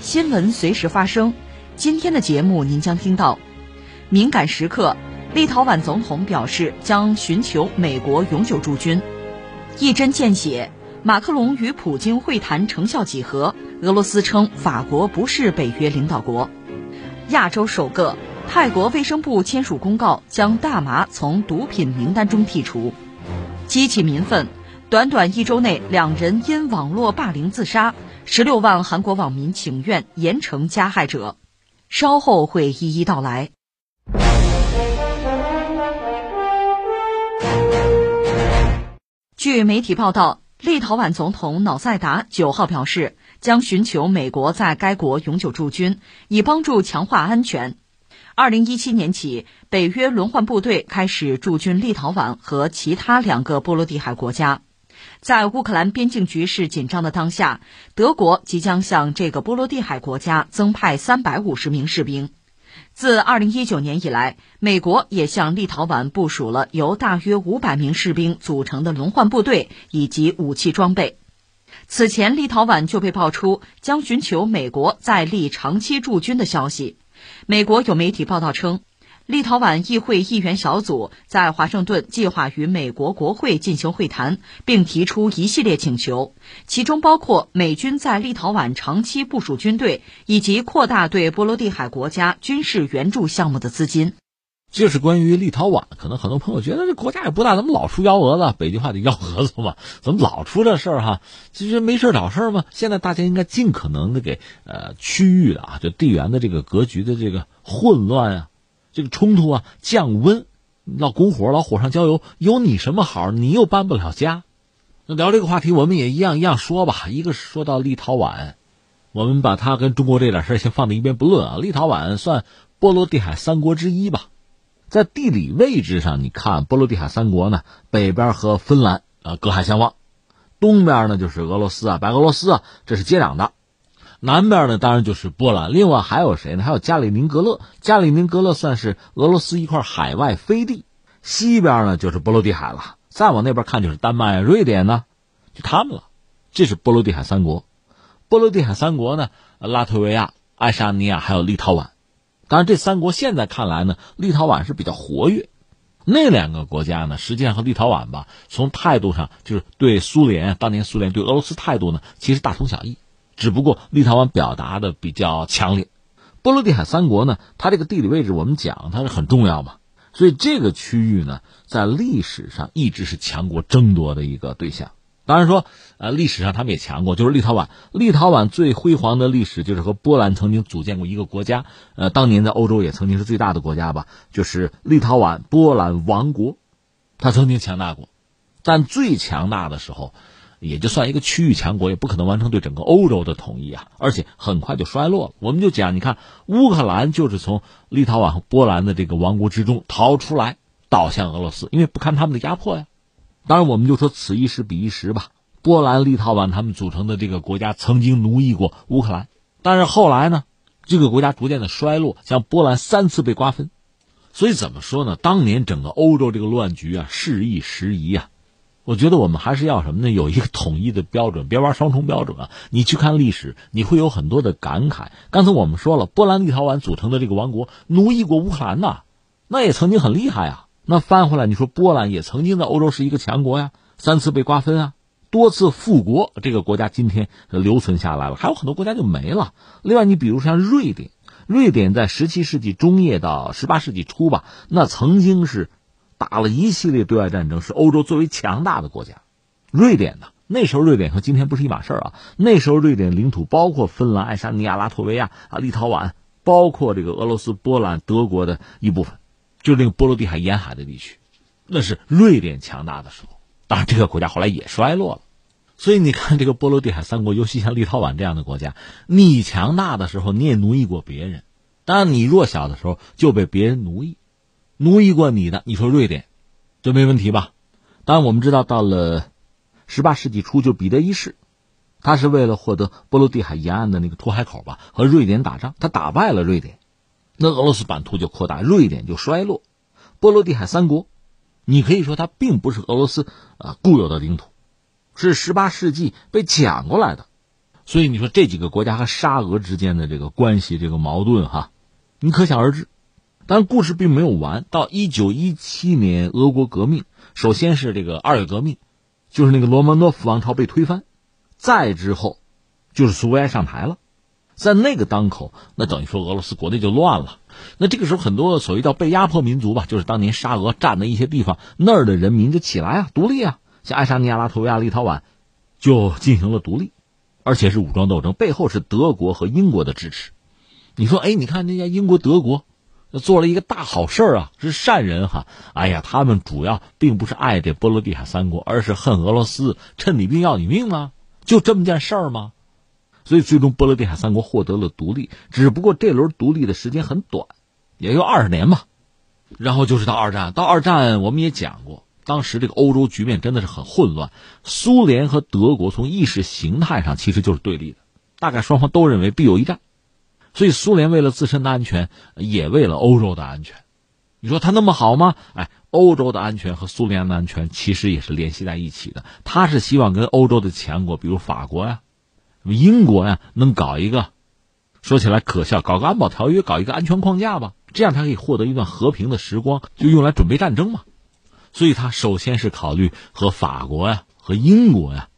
新闻随时发生。今天的节目您将听到：敏感时刻，立陶宛总统表示将寻求美国永久驻军；一针见血，马克龙与普京会谈成效几何？俄罗斯称法国不是北约领导国。亚洲首个，泰国卫生部签署公告，将大麻从毒品名单中剔除。激起民愤，短短一周内，两人因网络霸凌自杀，十六万韩国网民请愿严惩加害者。稍后会一一道来。据媒体报道，立陶宛总统瑙塞达九号表示。将寻求美国在该国永久驻军，以帮助强化安全。二零一七年起，北约轮换部队开始驻军立陶宛和其他两个波罗的海国家。在乌克兰边境局势紧张的当下，德国即将向这个波罗的海国家增派三百五十名士兵。自二零一九年以来，美国也向立陶宛部署了由大约五百名士兵组成的轮换部队以及武器装备。此前，立陶宛就被爆出将寻求美国在立长期驻军的消息。美国有媒体报道称，立陶宛议会议员小组在华盛顿计划与美国国会进行会谈，并提出一系列请求，其中包括美军在立陶宛长期部署军队，以及扩大对波罗的海国家军事援助项目的资金。这是关于立陶宛，可能很多朋友觉得这国家也不大，怎么老出幺蛾子？北京话的幺蛾子嘛，怎么老出这事儿哈？其实没事找事儿嘛。现在大家应该尽可能的给呃区域的啊，就地缘的这个格局的这个混乱啊，这个冲突啊降温。老拱火，老火上浇油，有你什么好？你又搬不了家。那聊这个话题，我们也一样一样说吧。一个是说到立陶宛，我们把它跟中国这点事儿先放在一边不论啊。立陶宛算波罗的海三国之一吧。在地理位置上，你看波罗的海三国呢，北边和芬兰啊隔海相望，东边呢就是俄罗斯啊，白俄罗斯啊，这是接壤的。南边呢当然就是波兰，另外还有谁呢？还有加里宁格勒，加里宁格勒算是俄罗斯一块海外飞地。西边呢就是波罗的海了，再往那边看就是丹麦、瑞典呢，就他们了。这是波罗的海三国。波罗的海三国呢，拉脱维亚、爱沙尼亚还有立陶宛。当然，这三国现在看来呢，立陶宛是比较活跃。那两个国家呢，实际上和立陶宛吧，从态度上就是对苏联当年苏联对俄罗斯态度呢，其实大同小异。只不过立陶宛表达的比较强烈。波罗的海三国呢，它这个地理位置我们讲它是很重要嘛，所以这个区域呢，在历史上一直是强国争夺的一个对象。当然说，呃，历史上他们也强过，就是立陶宛。立陶宛最辉煌的历史就是和波兰曾经组建过一个国家，呃，当年在欧洲也曾经是最大的国家吧，就是立陶宛波兰王国，它曾经强大过，但最强大的时候，也就算一个区域强国，也不可能完成对整个欧洲的统一啊，而且很快就衰落了。我们就讲，你看乌克兰就是从立陶宛和波兰的这个王国之中逃出来，倒向俄罗斯，因为不堪他们的压迫呀。当然，我们就说此一时彼一时吧。波兰、立陶宛他们组成的这个国家曾经奴役过乌克兰，但是后来呢，这个国家逐渐的衰落，像波兰三次被瓜分。所以怎么说呢？当年整个欧洲这个乱局啊，时易时移啊。我觉得我们还是要什么呢？有一个统一的标准，别玩双重标准啊。你去看历史，你会有很多的感慨。刚才我们说了，波兰、立陶宛组成的这个王国奴役过乌克兰呐，那也曾经很厉害啊。那翻回来，你说波兰也曾经在欧洲是一个强国呀，三次被瓜分啊，多次复国，这个国家今天留存下来了，还有很多国家就没了。另外，你比如像瑞典，瑞典在十七世纪中叶到十八世纪初吧，那曾经是打了一系列对外战争，是欧洲最为强大的国家。瑞典呢，那时候瑞典和今天不是一码事儿啊。那时候瑞典领土包括芬兰、爱沙尼亚、拉脱维亚啊、立陶宛，包括这个俄罗斯、波兰、德国的一部分。就那个波罗的海沿海的地区，那是瑞典强大的时候。当然，这个国家后来也衰落了。所以你看，这个波罗的海三国，尤其像立陶宛这样的国家，你强大的时候你也奴役过别人，当然你弱小的时候就被别人奴役，奴役过你的，你说瑞典，这没问题吧？当然我们知道，到了十八世纪初，就彼得一世，他是为了获得波罗的海沿岸的那个出海口吧，和瑞典打仗，他打败了瑞典，那俄罗斯版图就扩大，瑞典就衰落，波罗的海三国，你可以说它并不是俄罗斯啊固有的领土。是十八世纪被抢过来的，所以你说这几个国家和沙俄之间的这个关系、这个矛盾，哈，你可想而知。但故事并没有完，到一九一七年俄国革命，首先是这个二月革命，就是那个罗曼诺夫王朝被推翻，再之后就是苏维埃上台了，在那个当口，那等于说俄罗斯国内就乱了。那这个时候，很多所谓叫被压迫民族吧，就是当年沙俄占的一些地方，那儿的人民就起来啊，独立啊。像爱沙尼亚、拉脱维亚、立陶宛，就进行了独立，而且是武装斗争，背后是德国和英国的支持。你说，哎，你看人家英国、德国做了一个大好事啊，是善人哈。哎呀，他们主要并不是爱这波罗的海三国，而是恨俄罗斯，趁你病要你命啊？就这么件事儿吗？所以最终波罗的海三国获得了独立，只不过这轮独立的时间很短，也就二十年吧。然后就是到二战，到二战我们也讲过。当时这个欧洲局面真的是很混乱，苏联和德国从意识形态上其实就是对立的，大概双方都认为必有一战，所以苏联为了自身的安全，也为了欧洲的安全。你说他那么好吗？哎，欧洲的安全和苏联的安全其实也是联系在一起的。他是希望跟欧洲的强国，比如法国呀、英国呀，能搞一个，说起来可笑，搞个安保条约，搞一个安全框架吧，这样他可以获得一段和平的时光，就用来准备战争嘛。所以，他首先是考虑和法国呀、和英国呀，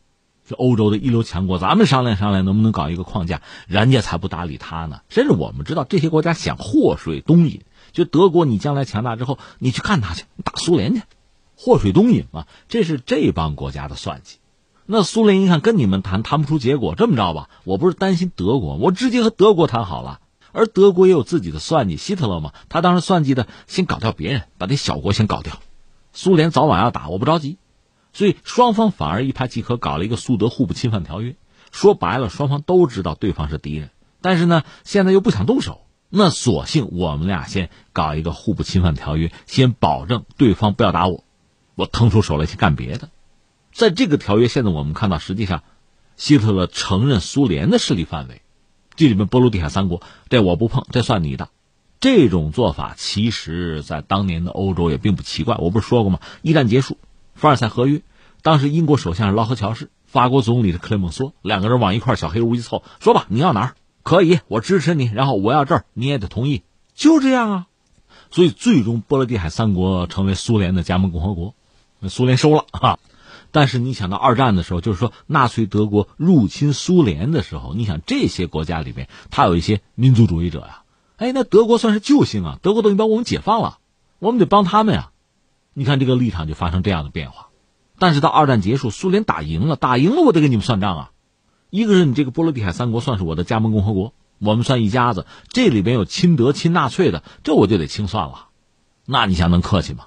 这欧洲的一流强国，咱们商量商量，能不能搞一个框架？人家才不搭理他呢。甚至我们知道，这些国家想祸水东引，就德国，你将来强大之后，你去干他去，打苏联去，祸水东引嘛，这是这帮国家的算计。那苏联一看跟你们谈谈不出结果，这么着吧，我不是担心德国，我直接和德国谈好了。而德国也有自己的算计，希特勒嘛，他当时算计的，先搞掉别人，把这小国先搞掉。苏联早晚要打，我不着急，所以双方反而一拍即合，搞了一个苏德互不侵犯条约。说白了，双方都知道对方是敌人，但是呢，现在又不想动手，那索性我们俩先搞一个互不侵犯条约，先保证对方不要打我，我腾出手来去干别的。在这个条约，现在我们看到，实际上，希特勒承认苏联的势力范围，这里面波罗的海三国，这我不碰，这算你的。这种做法，其实在当年的欧洲也并不奇怪。我不是说过吗？一战结束，凡尔赛合约，当时英国首相是劳合乔氏，法国总理是克雷蒙梭，两个人往一块小黑屋一凑，说吧，你要哪儿？可以，我支持你。然后我要这儿，你也得同意。就这样啊。所以最终波罗的海三国成为苏联的加盟共和国，苏联收了啊。但是你想到二战的时候，就是说纳粹德国入侵苏联的时候，你想这些国家里面，他有一些民族主义者呀。哎，那德国算是救星啊！德国等于把我们解放了，我们得帮他们呀。你看这个立场就发生这样的变化。但是到二战结束，苏联打赢了，打赢了我得跟你们算账啊。一个是你这个波罗的海三国算是我的加盟共和国，我们算一家子。这里边有亲德亲纳粹的，这我就得清算了。那你想能客气吗？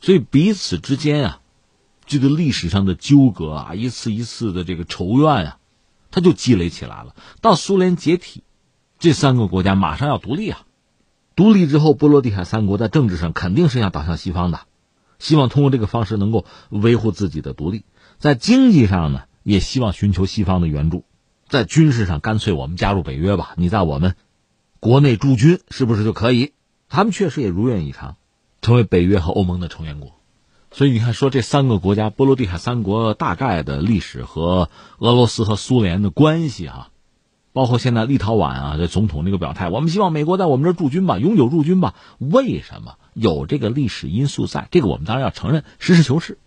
所以彼此之间啊，这个历史上的纠葛啊，一次一次的这个仇怨啊，它就积累起来了。到苏联解体。这三个国家马上要独立啊！独立之后，波罗的海三国在政治上肯定是要倒向西方的，希望通过这个方式能够维护自己的独立。在经济上呢，也希望寻求西方的援助。在军事上，干脆我们加入北约吧，你在我们国内驻军是不是就可以？他们确实也如愿以偿，成为北约和欧盟的成员国。所以你看，说这三个国家，波罗的海三国大概的历史和俄罗斯和苏联的关系，哈。包括现在立陶宛啊，这总统这个表态，我们希望美国在我们这驻军吧，永久驻军吧。为什么有这个历史因素在？这个我们当然要承认，实事求是。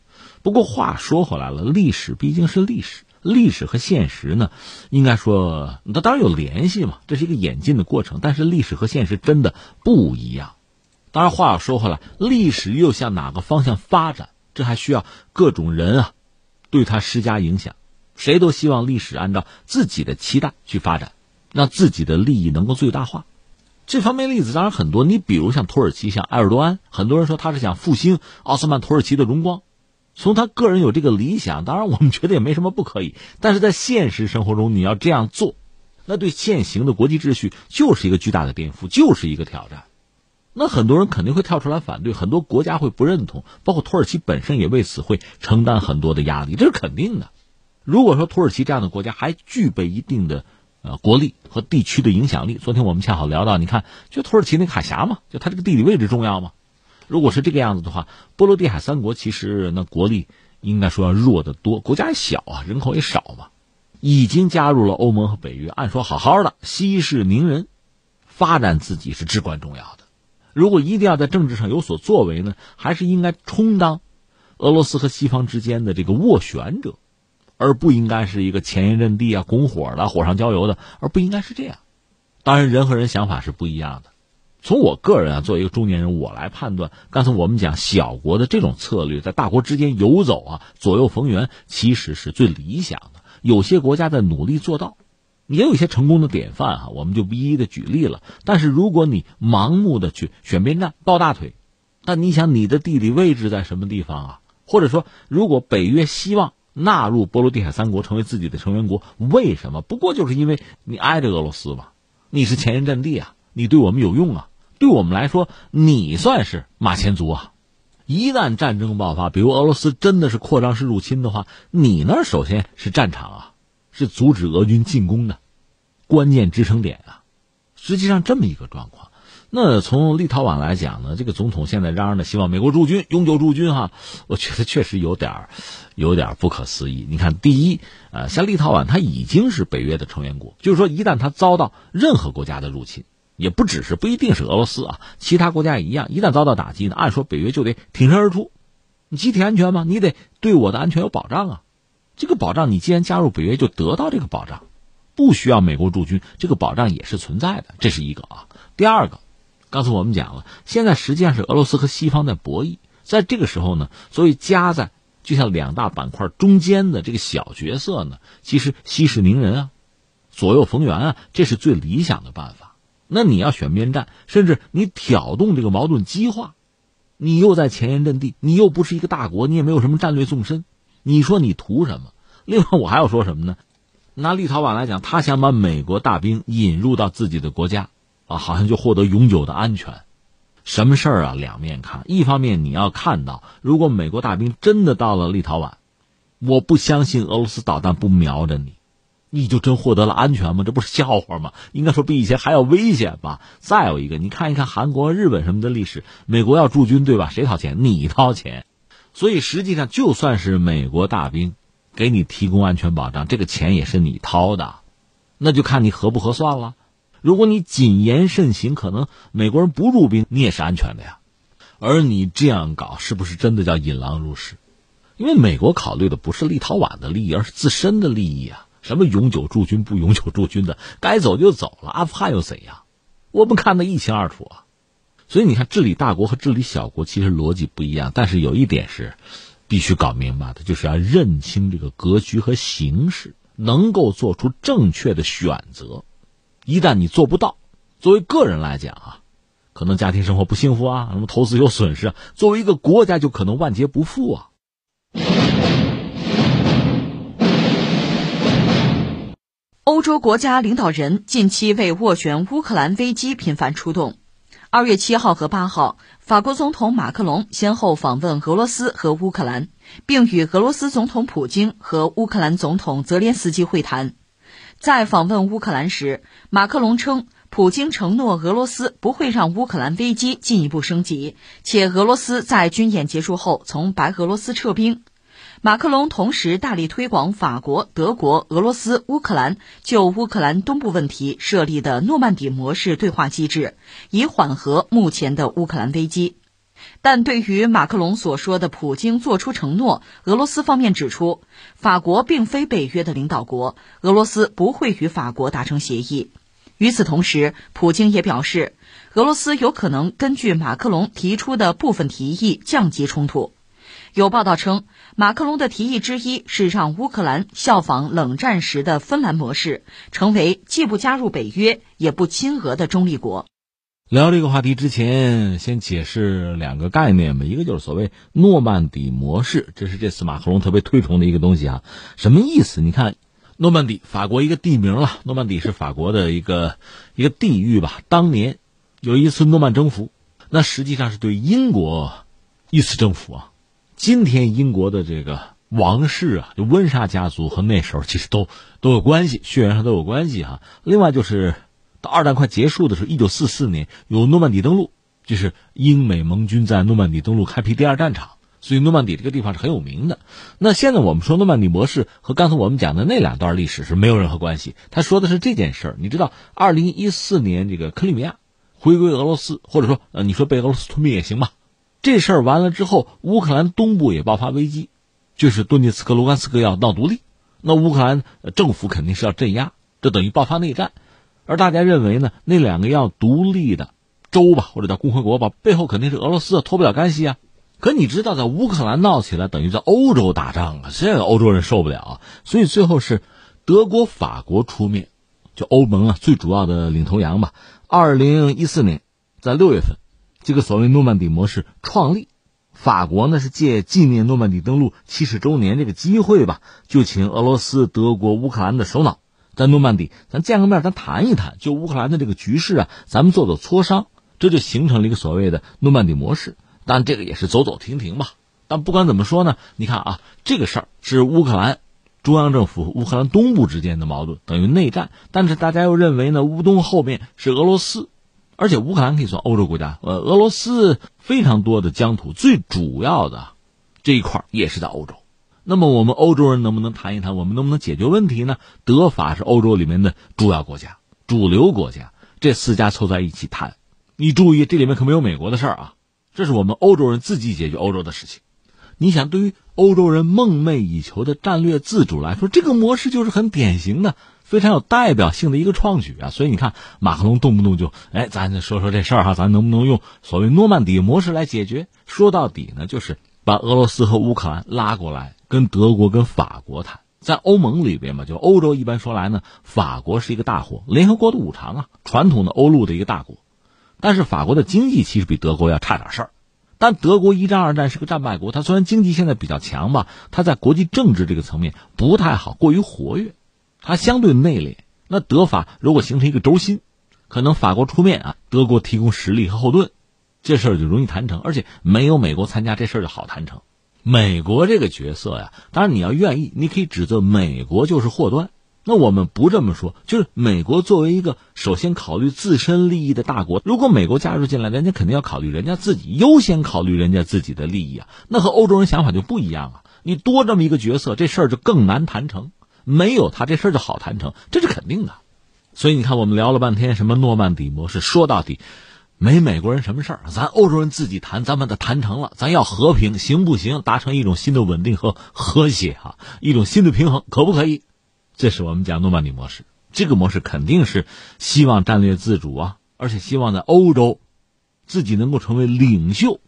不过话说回来了，历史毕竟是历史，历史和现实呢，应该说它当然有联系嘛，这是一个演进的过程。但是历史和现实真的不一样。当然话要说回来，历史又向哪个方向发展，这还需要各种人啊，对它施加影响。谁都希望历史按照自己的期待去发展，让自己的利益能够最大化。这方面例子当然很多，你比如像土耳其，像埃尔多安，很多人说他是想复兴奥斯曼土耳其的荣光，从他个人有这个理想，当然我们觉得也没什么不可以。但是在现实生活中，你要这样做，那对现行的国际秩序就是一个巨大的颠覆，就是一个挑战。那很多人肯定会跳出来反对，很多国家会不认同，包括土耳其本身也为此会承担很多的压力，这是肯定的。如果说土耳其这样的国家还具备一定的呃国力和地区的影响力，昨天我们恰好聊到，你看，就土耳其那个海峡嘛，就它这个地理位置重要嘛。如果是这个样子的话，波罗的海三国其实那国力应该说要弱得多，国家也小啊，人口也少嘛，已经加入了欧盟和北约，按说好好的息事宁人，发展自己是至关重要的。如果一定要在政治上有所作为呢，还是应该充当俄罗斯和西方之间的这个斡旋者，而不应该是一个前沿阵地啊、拱火的、火上浇油的，而不应该是这样。当然，人和人想法是不一样的。从我个人啊，作为一个中年人，我来判断，刚才我们讲小国的这种策略，在大国之间游走啊，左右逢源，其实是最理想的。有些国家在努力做到。也有一些成功的典范哈，我们就不一一的举例了。但是如果你盲目的去选边站、抱大腿，那你想你的地理位置在什么地方啊？或者说，如果北约希望纳入波罗的海三国成为自己的成员国，为什么？不过就是因为你挨着俄罗斯嘛，你是前沿阵地啊，你对我们有用啊，对我们来说，你算是马前卒啊。一旦战争爆发，比如俄罗斯真的是扩张式入侵的话，你那首先是战场啊。是阻止俄军进攻的关键支撑点啊！实际上这么一个状况，那从立陶宛来讲呢，这个总统现在嚷嚷的希望美国驻军永久驻军哈，我觉得确实有点有点不可思议。你看，第一，呃，像立陶宛，它已经是北约的成员国，就是说，一旦它遭到任何国家的入侵，也不只是不一定是俄罗斯啊，其他国家也一样，一旦遭到打击呢，按说北约就得挺身而出，你集体安全吗？你得对我的安全有保障啊！这个保障，你既然加入北约，就得到这个保障，不需要美国驻军，这个保障也是存在的，这是一个啊。第二个，刚才我们讲了，现在实际上是俄罗斯和西方在博弈，在这个时候呢，所以夹在就像两大板块中间的这个小角色呢，其实息事宁人啊，左右逢源啊，这是最理想的办法。那你要选边站，甚至你挑动这个矛盾激化，你又在前沿阵地，你又不是一个大国，你也没有什么战略纵深。你说你图什么？另外，我还要说什么呢？拿立陶宛来讲，他想把美国大兵引入到自己的国家，啊，好像就获得永久的安全。什么事儿啊？两面看。一方面，你要看到，如果美国大兵真的到了立陶宛，我不相信俄罗斯导弹不瞄着你，你就真获得了安全吗？这不是笑话吗？应该说比以前还要危险吧。再有一个，你看一看韩国、日本什么的历史，美国要驻军，对吧？谁掏钱？你掏钱。所以实际上，就算是美国大兵给你提供安全保障，这个钱也是你掏的，那就看你合不合算了。如果你谨言慎行，可能美国人不入兵，你也是安全的呀。而你这样搞，是不是真的叫引狼入室？因为美国考虑的不是立陶宛的利益，而是自身的利益啊。什么永久驻军不永久驻军的，该走就走了。阿富汗又怎样？我们看得一清二楚啊。所以你看，治理大国和治理小国其实逻辑不一样，但是有一点是必须搞明白的，就是要认清这个格局和形势，能够做出正确的选择。一旦你做不到，作为个人来讲啊，可能家庭生活不幸福啊，什么投资有损失啊；作为一个国家，就可能万劫不复啊。欧洲国家领导人近期为斡旋乌克兰危机频繁出动。二月七号和八号，法国总统马克龙先后访问俄罗斯和乌克兰，并与俄罗斯总统普京和乌克兰总统泽连斯基会谈。在访问乌克兰时，马克龙称，普京承诺俄罗斯不会让乌克兰危机进一步升级，且俄罗斯在军演结束后从白俄罗斯撤兵。马克龙同时大力推广法国、德国、俄罗斯、乌克兰就乌克兰东部问题设立的诺曼底模式对话机制，以缓和目前的乌克兰危机。但对于马克龙所说的普京做出承诺，俄罗斯方面指出，法国并非北约的领导国，俄罗斯不会与法国达成协议。与此同时，普京也表示，俄罗斯有可能根据马克龙提出的部分提议降级冲突。有报道称，马克龙的提议之一是让乌克兰效仿冷战时的芬兰模式，成为既不加入北约也不亲俄的中立国。聊这个话题之前，先解释两个概念吧。一个就是所谓诺曼底模式，这是这次马克龙特别推崇的一个东西啊。什么意思？你看，诺曼底，法国一个地名了。诺曼底是法国的一个一个地域吧。当年有一次诺曼征服，那实际上是对英国一次征服啊。今天英国的这个王室啊，就温莎家族和那时候其实都都有关系，血缘上都有关系哈。另外就是。到二战快结束的时候，一九四四年有诺曼底登陆，就是英美盟军在诺曼底登陆，开辟第二战场，所以诺曼底这个地方是很有名的。那现在我们说诺曼底模式和刚才我们讲的那两段历史是没有任何关系。他说的是这件事儿，你知道，二零一四年这个克里米亚回归俄罗斯，或者说呃，你说被俄罗斯吞并也行吧。这事儿完了之后，乌克兰东部也爆发危机，就是顿涅茨克、卢甘斯克要闹独立，那乌克兰政府肯定是要镇压，这等于爆发内战。而大家认为呢，那两个要独立的州吧，或者叫共和国吧，背后肯定是俄罗斯脱不了干系啊。可你知道，在乌克兰闹起来，等于在欧洲打仗啊，这个欧洲人受不了啊。所以最后是德国、法国出面，就欧盟啊最主要的领头羊吧。二零一四年在六月份，这个所谓诺曼底模式创立，法国呢是借纪念诺曼底登陆七十周年这个机会吧，就请俄罗斯、德国、乌克兰的首脑。在诺曼底，咱见个面，咱谈一谈，就乌克兰的这个局势啊，咱们做做磋商，这就形成了一个所谓的诺曼底模式。但这个也是走走停停吧。但不管怎么说呢，你看啊，这个事儿是乌克兰中央政府和、乌克兰东部之间的矛盾，等于内战。但是大家又认为呢，乌东后面是俄罗斯，而且乌克兰可以算欧洲国家，呃，俄罗斯非常多的疆土，最主要的这一块也是在欧洲。那么我们欧洲人能不能谈一谈？我们能不能解决问题呢？德法是欧洲里面的主要国家、主流国家，这四家凑在一起谈。你注意，这里面可没有美国的事儿啊！这是我们欧洲人自己解决欧洲的事情。你想，对于欧洲人梦寐以求的战略自主来说，这个模式就是很典型的、非常有代表性的一个创举啊！所以你看，马克龙动不动就哎，咱说说这事儿哈，咱能不能用所谓诺曼底模式来解决？说到底呢，就是把俄罗斯和乌克兰拉过来。跟德国、跟法国谈，在欧盟里边嘛，就欧洲一般说来呢，法国是一个大国，联合国的五常啊，传统的欧陆的一个大国。但是法国的经济其实比德国要差点事儿。但德国一战、二战是个战败国，它虽然经济现在比较强吧，它在国际政治这个层面不太好，过于活跃，它相对内敛。那德法如果形成一个轴心，可能法国出面啊，德国提供实力和后盾，这事儿就容易谈成。而且没有美国参加，这事儿就好谈成。美国这个角色呀，当然你要愿意，你可以指责美国就是祸端。那我们不这么说，就是美国作为一个首先考虑自身利益的大国，如果美国加入进来，人家肯定要考虑人家自己优先考虑人家自己的利益啊。那和欧洲人想法就不一样啊。你多这么一个角色，这事儿就更难谈成；没有他，这事儿就好谈成，这是肯定的。所以你看，我们聊了半天什么诺曼底模式，说到底。没美国人什么事儿，咱欧洲人自己谈，咱把它谈成了，咱要和平，行不行？达成一种新的稳定和和谐哈，一种新的平衡，可不可以？这是我们讲诺曼底模式，这个模式肯定是希望战略自主啊，而且希望在欧洲自己能够成为领袖，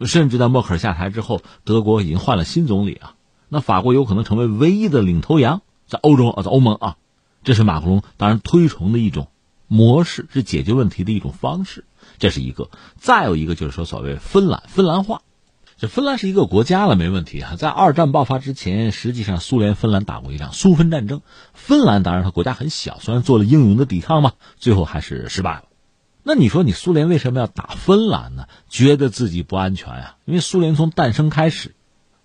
甚至在默克尔下台之后，德国已经换了新总理啊，那法国有可能成为唯一的领头羊，在欧洲啊，在欧盟啊，这是马克龙当然推崇的一种模式，是解决问题的一种方式。这是一个，再有一个就是说，所谓芬兰芬兰化，这芬兰是一个国家了，没问题啊。在二战爆发之前，实际上苏联芬兰打过一场苏芬战争，芬兰当然它国家很小，虽然做了英勇的抵抗嘛，最后还是失败了。那你说你苏联为什么要打芬兰呢？觉得自己不安全呀？因为苏联从诞生开始，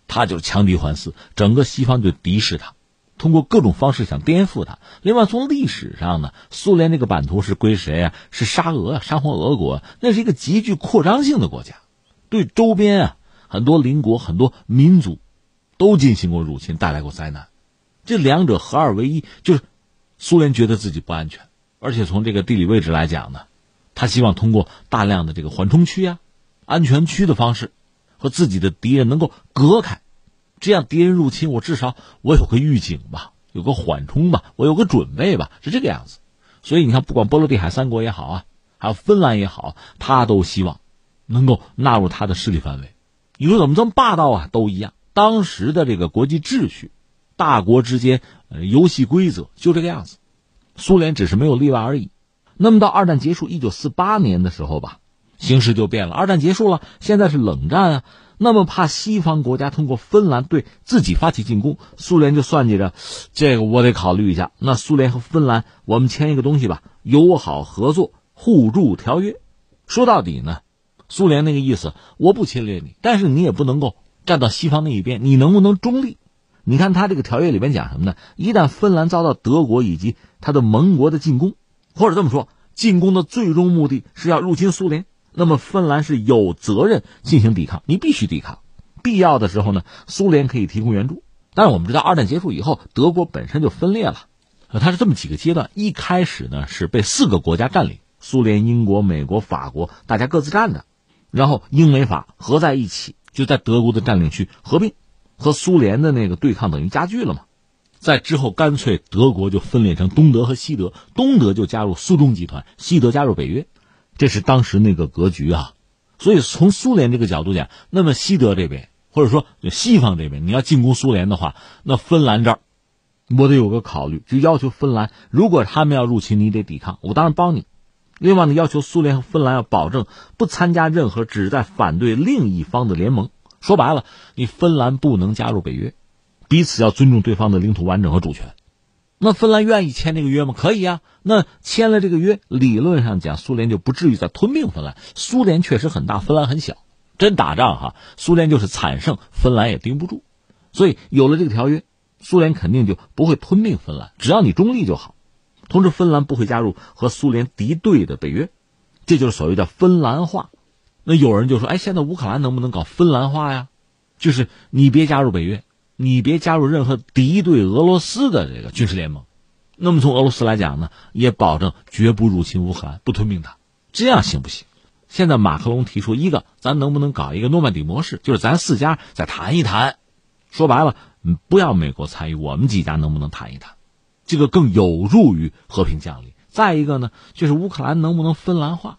他就强敌环伺，整个西方就敌视他。通过各种方式想颠覆它。另外，从历史上呢，苏联这个版图是归谁啊？是沙俄啊，沙皇俄国。那是一个极具扩张性的国家，对周边啊很多邻国、很多民族都进行过入侵，带来过灾难。这两者合二为一，就是苏联觉得自己不安全，而且从这个地理位置来讲呢，他希望通过大量的这个缓冲区啊、安全区的方式，和自己的敌人能够隔开。这样敌人入侵，我至少我有个预警吧，有个缓冲吧，我有个准备吧，是这个样子。所以你看，不管波罗的海三国也好啊，还有芬兰也好，他都希望能够纳入他的势力范围。你说怎么这么霸道啊？都一样。当时的这个国际秩序，大国之间游戏规则就这个样子。苏联只是没有例外而已。那么到二战结束，一九四八年的时候吧，形势就变了。二战结束了，现在是冷战啊。那么怕西方国家通过芬兰对自己发起进攻，苏联就算计着，这个我得考虑一下。那苏联和芬兰，我们签一个东西吧，友好合作互助条约。说到底呢，苏联那个意思，我不侵略你，但是你也不能够站到西方那一边，你能不能中立？你看他这个条约里面讲什么呢？一旦芬兰遭到德国以及他的盟国的进攻，或者这么说，进攻的最终目的是要入侵苏联。那么芬兰是有责任进行抵抗，你必须抵抗。必要的时候呢，苏联可以提供援助。但是我们知道，二战结束以后，德国本身就分裂了。它是这么几个阶段：一开始呢是被四个国家占领，苏联、英国、美国、法国，大家各自占的。然后英美法合在一起，就在德国的占领区合并，和苏联的那个对抗等于加剧了嘛。在之后，干脆德国就分裂成东德和西德，东德就加入苏中集团，西德加入北约。这是当时那个格局啊，所以从苏联这个角度讲，那么西德这边或者说西方这边，你要进攻苏联的话，那芬兰这儿我得有个考虑，就要求芬兰，如果他们要入侵，你得抵抗，我当然帮你。另外呢，要求苏联和芬兰要保证不参加任何旨在反对另一方的联盟。说白了，你芬兰不能加入北约，彼此要尊重对方的领土完整和主权。那芬兰愿意签这个约吗？可以啊。那签了这个约，理论上讲，苏联就不至于再吞并芬兰。苏联确实很大，芬兰很小。真打仗哈，苏联就是惨胜，芬兰也盯不住。所以有了这个条约，苏联肯定就不会吞并芬兰，只要你中立就好。同时，芬兰不会加入和苏联敌对的北约，这就是所谓的芬兰化。那有人就说：“哎，现在乌克兰能不能搞芬兰化呀？就是你别加入北约。”你别加入任何敌对俄罗斯的这个军事联盟，那么从俄罗斯来讲呢，也保证绝不入侵乌克兰，不吞并它，这样行不行？现在马克龙提出一个，咱能不能搞一个诺曼底模式，就是咱四家再谈一谈，说白了，不要美国参与，我们几家能不能谈一谈？这个更有助于和平降临。再一个呢，就是乌克兰能不能芬兰化？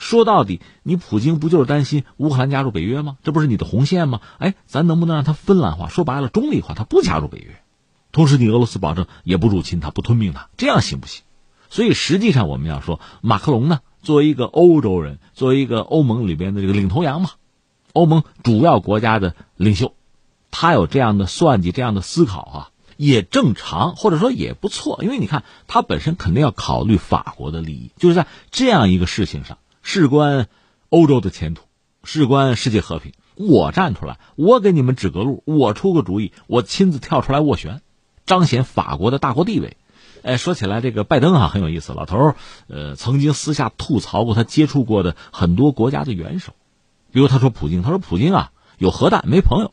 说到底，你普京不就是担心乌克兰加入北约吗？这不是你的红线吗？哎，咱能不能让他芬兰化？说白了，中立化，他不加入北约，同时你俄罗斯保证也不入侵他，不吞并他，这样行不行？所以实际上我们要说，马克龙呢，作为一个欧洲人，作为一个欧盟里边的这个领头羊嘛，欧盟主要国家的领袖，他有这样的算计，这样的思考啊，也正常，或者说也不错。因为你看，他本身肯定要考虑法国的利益，就是在这样一个事情上。事关欧洲的前途，事关世界和平，我站出来，我给你们指个路，我出个主意，我亲自跳出来斡旋，彰显法国的大国地位。哎，说起来，这个拜登啊很有意思，老头儿呃曾经私下吐槽过他接触过的很多国家的元首，比如他说普京，他说普京啊有核弹没朋友，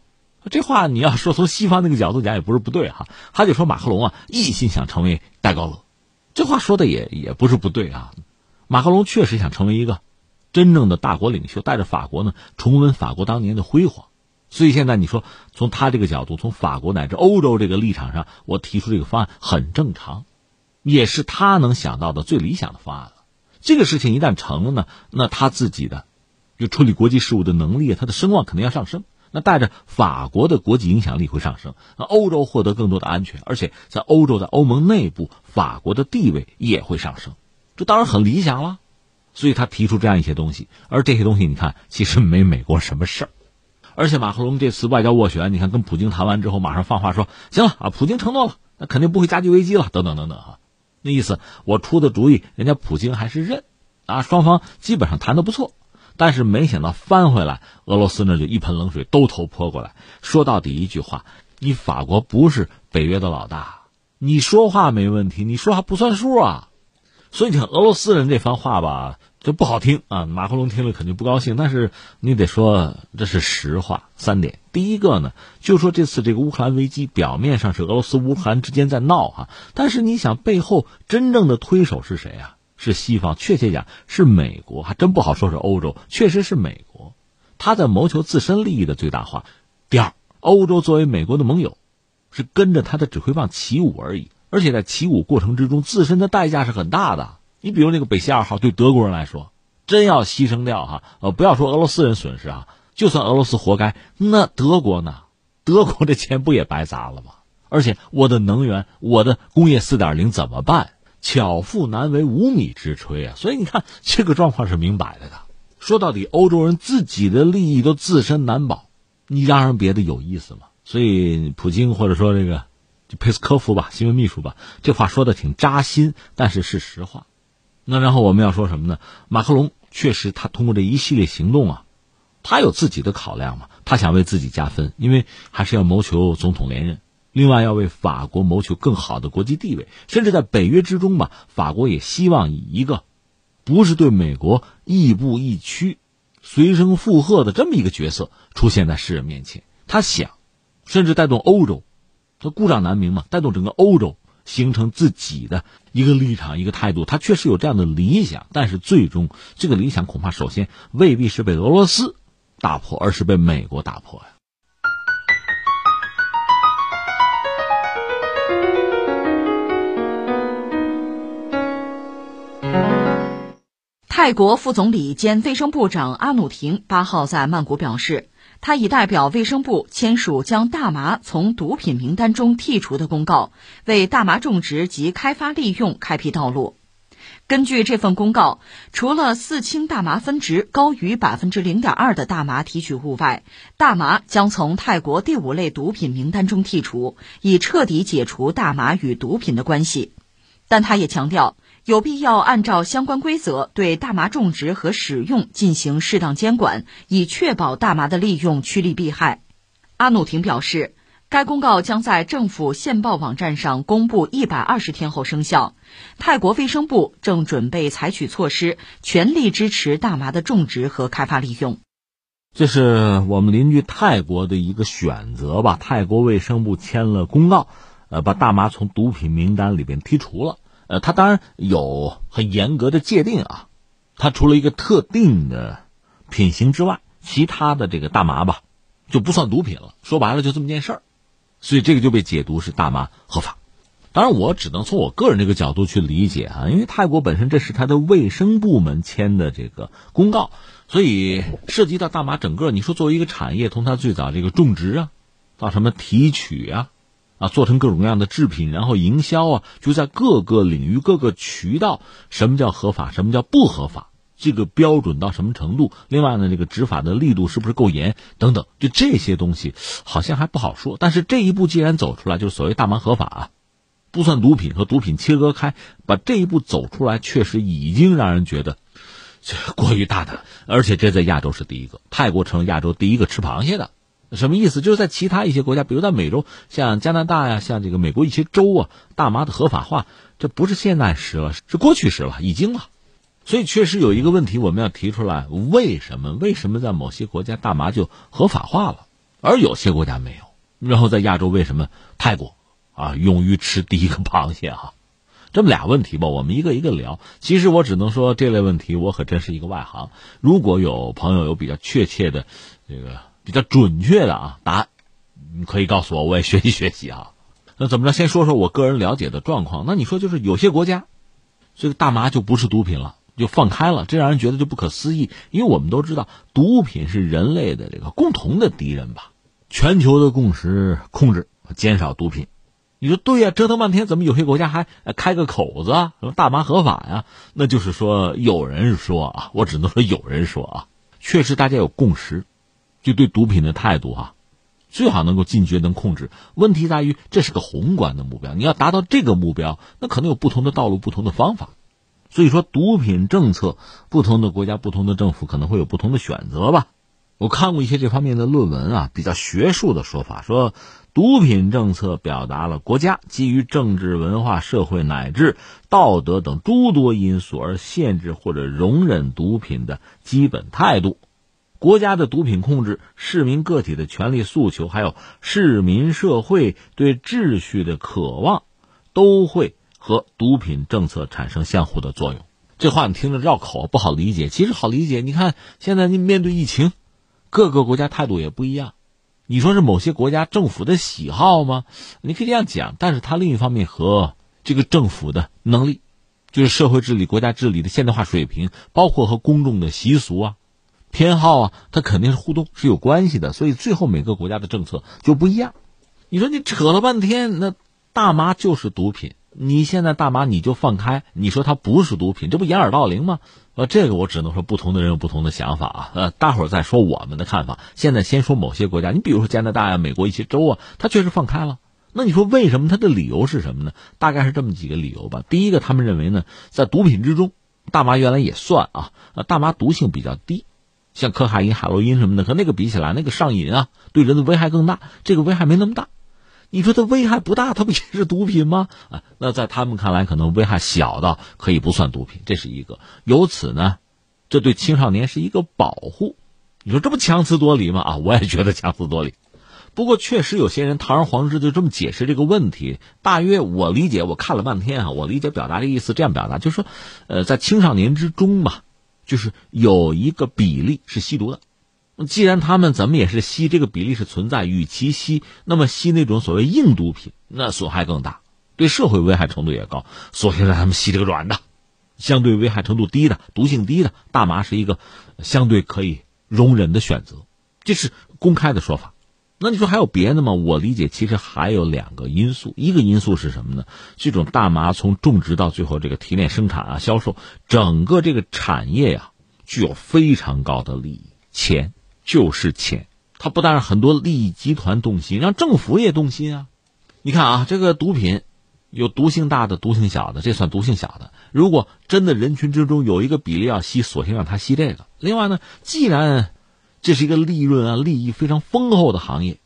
这话你要说从西方那个角度讲也不是不对哈。他就说马克龙啊一心想成为戴高乐，这话说的也也不是不对啊。马克龙确实想成为一个真正的大国领袖，带着法国呢重温法国当年的辉煌。所以现在你说从他这个角度，从法国乃至欧洲这个立场上，我提出这个方案很正常，也是他能想到的最理想的方案了。这个事情一旦成了呢，那他自己的就处理国际事务的能力，他的声望肯定要上升。那带着法国的国际影响力会上升，那欧洲获得更多的安全，而且在欧洲在欧盟内部，法国的地位也会上升。这当然很理想了，所以他提出这样一些东西，而这些东西你看，其实没美国什么事儿。而且马克龙这次外交斡旋，你看跟普京谈完之后，马上放话说：“行了啊，普京承诺了，那肯定不会加剧危机了。”等等等等哈，那意思我出的主意，人家普京还是认啊。双方基本上谈的不错，但是没想到翻回来，俄罗斯那就一盆冷水兜头泼过来。说到底一句话，你法国不是北约的老大，你说话没问题，你说话不算数啊。所以，你看俄罗斯人这番话吧，就不好听啊。马克龙听了肯定不高兴，但是你得说这是实话。三点，第一个呢，就说这次这个乌克兰危机，表面上是俄罗斯乌克兰之间在闹哈，但是你想背后真正的推手是谁啊？是西方，确切讲是美国，还真不好说是欧洲，确实是美国，他在谋求自身利益的最大化。第二，欧洲作为美国的盟友，是跟着他的指挥棒起舞而已。而且在起舞过程之中，自身的代价是很大的。你比如那个北溪二号，对德国人来说，真要牺牲掉哈，呃，不要说俄罗斯人损失啊，就算俄罗斯活该，那德国呢？德国这钱不也白砸了吗？而且我的能源，我的工业四点零怎么办？巧妇难为无米之炊啊。所以你看，这个状况是明摆着的。说到底，欧洲人自己的利益都自身难保，你让人别的有意思吗？所以，普京或者说这个就佩斯科夫吧，新闻秘书吧，这话说的挺扎心，但是是实话。那然后我们要说什么呢？马克龙确实，他通过这一系列行动啊，他有自己的考量嘛，他想为自己加分，因为还是要谋求总统连任。另外，要为法国谋求更好的国际地位，甚至在北约之中吧，法国也希望以一个不是对美国亦步亦趋、随声附和的这么一个角色出现在世人面前。他想，甚至带动欧洲，他故障难明嘛，带动整个欧洲形成自己的一个立场、一个态度。他确实有这样的理想，但是最终这个理想恐怕首先未必是被俄罗斯打破，而是被美国打破呀。泰国副总理兼卫生部长阿努廷八号在曼谷表示，他已代表卫生部签署将大麻从毒品名单中剔除的公告，为大麻种植及开发利用开辟道路。根据这份公告，除了四氢大麻分值高于百分之零点二的大麻提取物外，大麻将从泰国第五类毒品名单中剔除，以彻底解除大麻与毒品的关系。但他也强调。有必要按照相关规则对大麻种植和使用进行适当监管，以确保大麻的利用趋利避害。阿努廷表示，该公告将在政府线报网站上公布一百二十天后生效。泰国卫生部正准备采取措施，全力支持大麻的种植和开发利用。这是我们邻居泰国的一个选择吧？泰国卫生部签了公告，呃，把大麻从毒品名单里边剔除了。呃，它当然有很严格的界定啊，它除了一个特定的品型之外，其他的这个大麻吧就不算毒品了。说白了就这么件事儿，所以这个就被解读是大麻合法。当然，我只能从我个人这个角度去理解啊，因为泰国本身这是它的卫生部门签的这个公告，所以涉及到大麻整个，你说作为一个产业，从它最早这个种植啊，到什么提取啊。啊，做成各种各样的制品，然后营销啊，就在各个领域、各个渠道，什么叫合法，什么叫不合法，这个标准到什么程度？另外呢，这个执法的力度是不是够严？等等，就这些东西好像还不好说。但是这一步既然走出来，就是所谓大麻合法啊，不算毒品和毒品切割开，把这一步走出来，确实已经让人觉得这过于大胆，而且这在亚洲是第一个，泰国成了亚洲第一个吃螃蟹的。什么意思？就是在其他一些国家，比如在美洲，像加拿大呀，像这个美国一些州啊，大麻的合法化，这不是现在时了，是过去时了，已经了。所以确实有一个问题，我们要提出来：为什么？为什么在某些国家大麻就合法化了，而有些国家没有？然后在亚洲，为什么泰国啊勇于吃第一个螃蟹啊？这么俩问题吧，我们一个一个聊。其实我只能说，这类问题我可真是一个外行。如果有朋友有比较确切的这个。比较准确的啊答案，你可以告诉我，我也学习学习啊。那怎么着？先说说我个人了解的状况。那你说，就是有些国家，这个大麻就不是毒品了，就放开了，这让人觉得就不可思议。因为我们都知道，毒品是人类的这个共同的敌人吧？全球的共识，控制减少毒品。你说对呀？折腾半天，怎么有些国家还开个口子，啊什么大麻合法呀？那就是说，有人说啊，我只能说有人说啊，确实大家有共识。就对毒品的态度哈，最好能够禁绝能控制。问题在于这是个宏观的目标，你要达到这个目标，那可能有不同的道路、不同的方法。所以说，毒品政策，不同的国家、不同的政府可能会有不同的选择吧。我看过一些这方面的论文啊，比较学术的说法，说毒品政策表达了国家基于政治、文化、社会乃至道德等诸多因素而限制或者容忍毒品的基本态度。国家的毒品控制、市民个体的权利诉求，还有市民社会对秩序的渴望，都会和毒品政策产生相互的作用。这话你听着绕口，不好理解。其实好理解。你看，现在你面对疫情，各个国家态度也不一样。你说是某些国家政府的喜好吗？你可以这样讲。但是它另一方面和这个政府的能力，就是社会治理、国家治理的现代化水平，包括和公众的习俗啊。偏好啊，它肯定是互动是有关系的，所以最后每个国家的政策就不一样。你说你扯了半天，那大麻就是毒品，你现在大麻你就放开，你说它不是毒品，这不掩耳盗铃吗？呃，这个我只能说不同的人有不同的想法啊。呃，大伙儿再说我们的看法。现在先说某些国家，你比如说加拿大呀、美国一些州啊，它确实放开了。那你说为什么？它的理由是什么呢？大概是这么几个理由吧。第一个，他们认为呢，在毒品之中，大麻原来也算啊，呃，大麻毒性比较低，像可卡因、海洛因什么的，和那个比起来，那个上瘾啊，对人的危害更大，这个危害没那么大。你说它危害不大，它不也是毒品吗？啊，那在他们看来，可能危害小到可以不算毒品，这是一个。由此呢，这对青少年是一个保护。你说这不强词夺理吗？啊，我也觉得强词夺理。不过确实有些人堂而皇之就这么解释这个问题。大约我理解，我看了半天啊，我理解表达的意思这样表达，就是说，呃，在青少年之中吧，就是有一个比例是吸毒的。既然他们怎么也是吸，这个比例是存在。与其吸，那么吸那种所谓硬毒品，那损害更大，对社会危害程度也高。所以让他们吸这个软的，相对危害程度低的、毒性低的大麻是一个相对可以容忍的选择，这是公开的说法。那你说还有别的吗？我理解其实还有两个因素，一个因素是什么呢？这种大麻从种植到最后这个提炼、生产啊、销售，整个这个产业呀，具有非常高的利益，钱。就是钱，它不但是很多利益集团动心，让政府也动心啊！你看啊，这个毒品有毒性大的、毒性小的，这算毒性小的。如果真的人群之中有一个比例要吸，索性让他吸这个。另外呢，既然这是一个利润啊、利益非常丰厚的行业，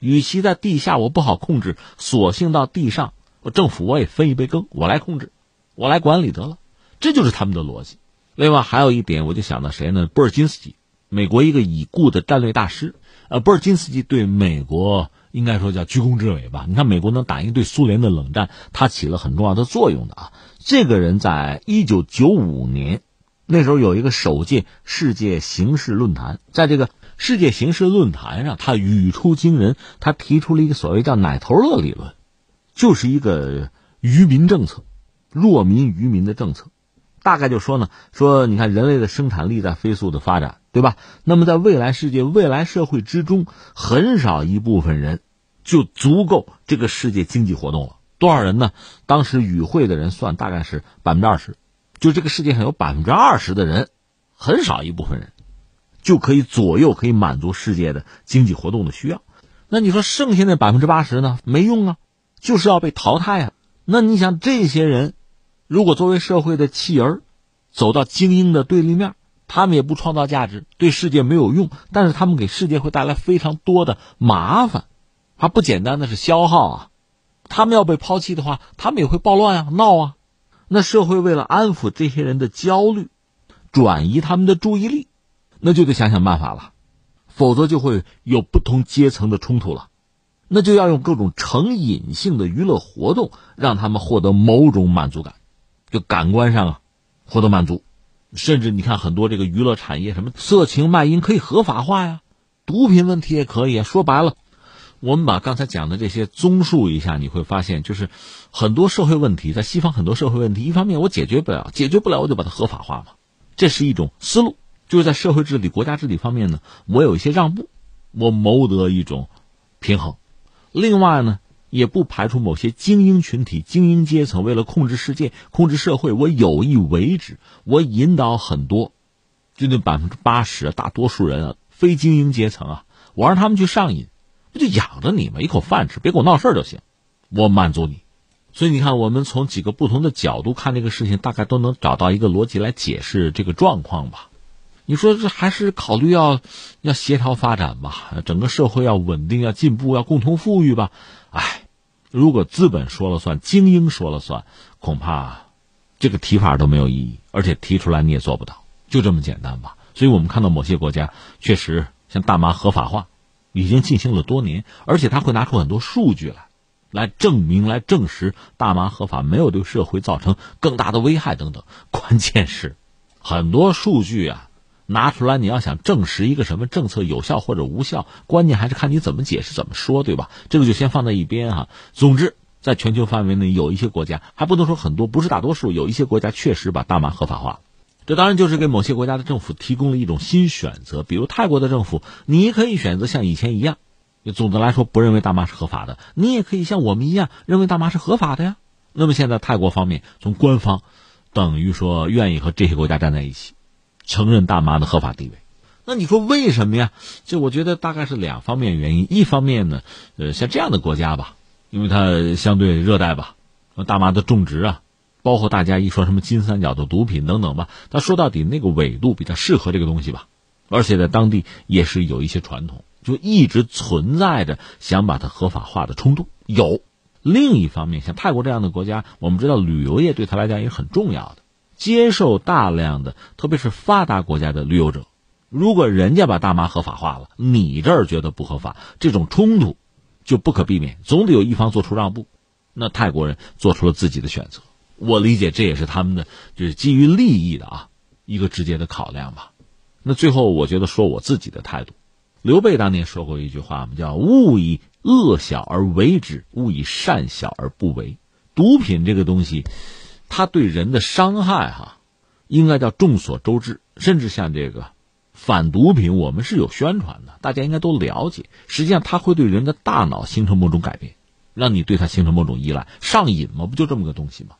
与其在地下我不好控制，索性到地上，我政府我也分一杯羹，我来控制，我来管理得了，这就是他们的逻辑。另外还有一点，我就想到谁呢？布尔津斯基。美国一个已故的战略大师，呃，布尔津斯基对美国应该说叫居功至伟吧。你看，美国能打赢对苏联的冷战，他起了很重要的作用的啊。这个人在一九九五年，那时候有一个首届世界形势论坛，在这个世界形势论坛上，他语出惊人，他提出了一个所谓叫“奶头乐”理论，就是一个愚民政策，弱民愚民的政策。大概就说呢，说你看人类的生产力在飞速的发展。对吧？那么在未来世界、未来社会之中，很少一部分人就足够这个世界经济活动了。多少人呢？当时与会的人算大概是百分之二十，就这个世界上有百分之二十的人，很少一部分人就可以左右、可以满足世界的经济活动的需要。那你说剩下那百分之八十呢？没用啊，就是要被淘汰啊。那你想，这些人如果作为社会的弃儿，走到精英的对立面。他们也不创造价值，对世界没有用，但是他们给世界会带来非常多的麻烦，还不简单的是消耗啊！他们要被抛弃的话，他们也会暴乱啊、闹啊。那社会为了安抚这些人的焦虑，转移他们的注意力，那就得想想办法了，否则就会有不同阶层的冲突了。那就要用各种成瘾性的娱乐活动，让他们获得某种满足感，就感官上啊获得满足。甚至你看很多这个娱乐产业，什么色情卖淫可以合法化呀，毒品问题也可以。说白了，我们把刚才讲的这些综述一下，你会发现，就是很多社会问题，在西方很多社会问题，一方面我解决不了，解决不了我就把它合法化嘛，这是一种思路。就是在社会治理、国家治理方面呢，我有一些让步，我谋得一种平衡。另外呢。也不排除某些精英群体、精英阶层为了控制世界、控制社会，我有意为之，我引导很多，就那百分之八十大多数人啊，非精英阶层啊，我让他们去上瘾，不就养着你吗？一口饭吃，别给我闹事就行，我满足你。所以你看，我们从几个不同的角度看这个事情，大概都能找到一个逻辑来解释这个状况吧。你说这还是考虑要要协调发展吧，整个社会要稳定、要进步、要共同富裕吧？哎。如果资本说了算，精英说了算，恐怕这个提法都没有意义，而且提出来你也做不到，就这么简单吧。所以我们看到某些国家确实像大麻合法化，已经进行了多年，而且他会拿出很多数据来，来证明、来证实大麻合法没有对社会造成更大的危害等等。关键是很多数据啊。拿出来，你要想证实一个什么政策有效或者无效，关键还是看你怎么解释、怎么说，对吧？这个就先放在一边哈。总之，在全球范围内，有一些国家还不能说很多，不是大多数，有一些国家确实把大麻合法化。这当然就是给某些国家的政府提供了一种新选择，比如泰国的政府，你可以选择像以前一样，总的来说不认为大麻是合法的，你也可以像我们一样认为大麻是合法的呀。那么现在泰国方面从官方等于说愿意和这些国家站在一起，承认大麻的合法地位。那你说为什么呀？这我觉得大概是两方面原因。一方面呢，呃，像这样的国家吧，因为它相对热带吧，大麻的种植啊，包括大家一说什么金三角的毒品等等吧，他说到底那个纬度比较适合这个东西吧，而且在当地也是有一些传统。就一直存在着想把它合法化的冲动。有另一方面，像泰国这样的国家，我们知道旅游业对他来讲也很重要的，接受大量的，特别是发达国家的旅游者。如果人家把大麻合法化了，你这儿觉得不合法，这种冲突就不可避免，总得有一方做出让步。那泰国人做出了自己的选择，我理解这也是他们的就是基于利益的啊一个直接的考量吧。那最后，我觉得说我自己的态度。刘备当年说过一句话嘛，叫“勿以恶小而为之，勿以善小而不为”。毒品这个东西，它对人的伤害哈，应该叫众所周知。甚至像这个反毒品，我们是有宣传的，大家应该都了解。实际上，它会对人的大脑形成某种改变，让你对它形成某种依赖、上瘾嘛？不就这么个东西吗？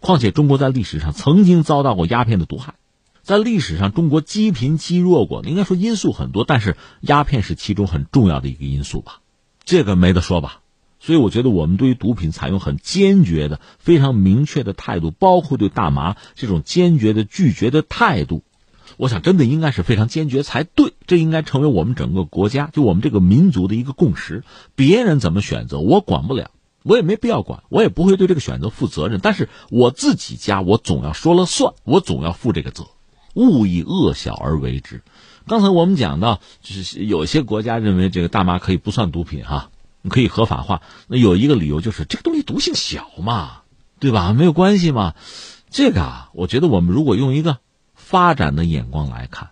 况且，中国在历史上曾经遭到过鸦片的毒害。在历史上，中国积贫积弱过，应该说因素很多，但是鸦片是其中很重要的一个因素吧，这个没得说吧。所以我觉得我们对于毒品采用很坚决的、非常明确的态度，包括对大麻这种坚决的拒绝的态度，我想真的应该是非常坚决才对。这应该成为我们整个国家，就我们这个民族的一个共识。别人怎么选择，我管不了，我也没必要管，我也不会对这个选择负责任。但是我自己家，我总要说了算，我总要负这个责。勿以恶小而为之。刚才我们讲到，就是有些国家认为这个大麻可以不算毒品哈，可以合法化。那有一个理由就是这个东西毒性小嘛，对吧？没有关系嘛。这个啊，我觉得我们如果用一个发展的眼光来看，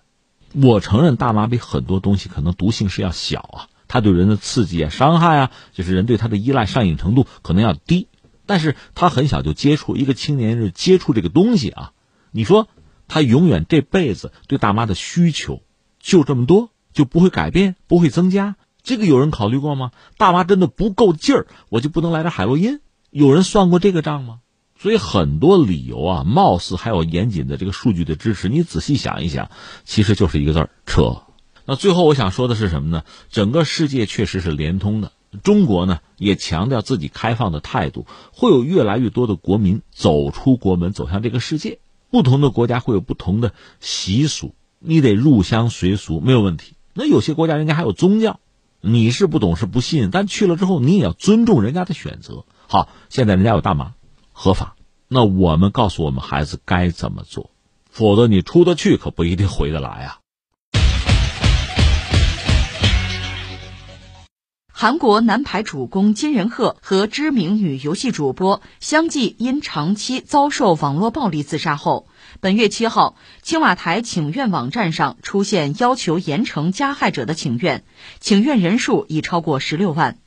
我承认大麻比很多东西可能毒性是要小啊，它对人的刺激啊、伤害啊，就是人对它的依赖、上瘾程度可能要低。但是他很小就接触一个青年人接触这个东西啊，你说。他永远这辈子对大妈的需求就这么多，就不会改变，不会增加。这个有人考虑过吗？大妈真的不够劲儿，我就不能来点海洛因？有人算过这个账吗？所以很多理由啊，貌似还有严谨的这个数据的支持，你仔细想一想，其实就是一个字儿扯。那最后我想说的是什么呢？整个世界确实是连通的，中国呢也强调自己开放的态度，会有越来越多的国民走出国门，走向这个世界。不同的国家会有不同的习俗，你得入乡随俗没有问题。那有些国家人家还有宗教，你是不懂是不信，但去了之后你也要尊重人家的选择。好，现在人家有大麻，合法，那我们告诉我们孩子该怎么做，否则你出得去可不一定回得来啊。韩国男排主攻金仁赫和知名女游戏主播相继因长期遭受网络暴力自杀后，本月七号，青瓦台请愿网站上出现要求严惩加害者的请愿，请愿人数已超过十六万。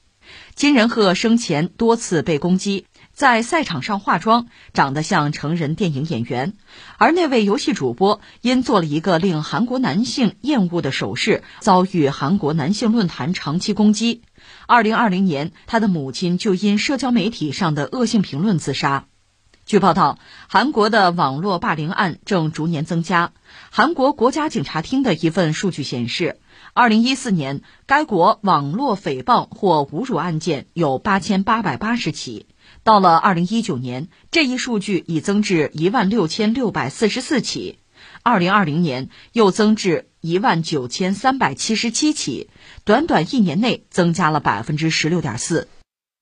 金仁赫生前多次被攻击，在赛场上化妆，长得像成人电影演员；而那位游戏主播因做了一个令韩国男性厌恶的手势，遭遇韩国男性论坛长期攻击。二零二零年，他的母亲就因社交媒体上的恶性评论自杀。据报道，韩国的网络霸凌案正逐年增加。韩国国家警察厅的一份数据显示，二零一四年该国网络诽谤或侮辱案件有八千八百八十起，到了二零一九年，这一数据已增至一万六千六百四十四起，二零二零年又增至一万九千三百七十七起。短短一年内增加了百分之十六点四。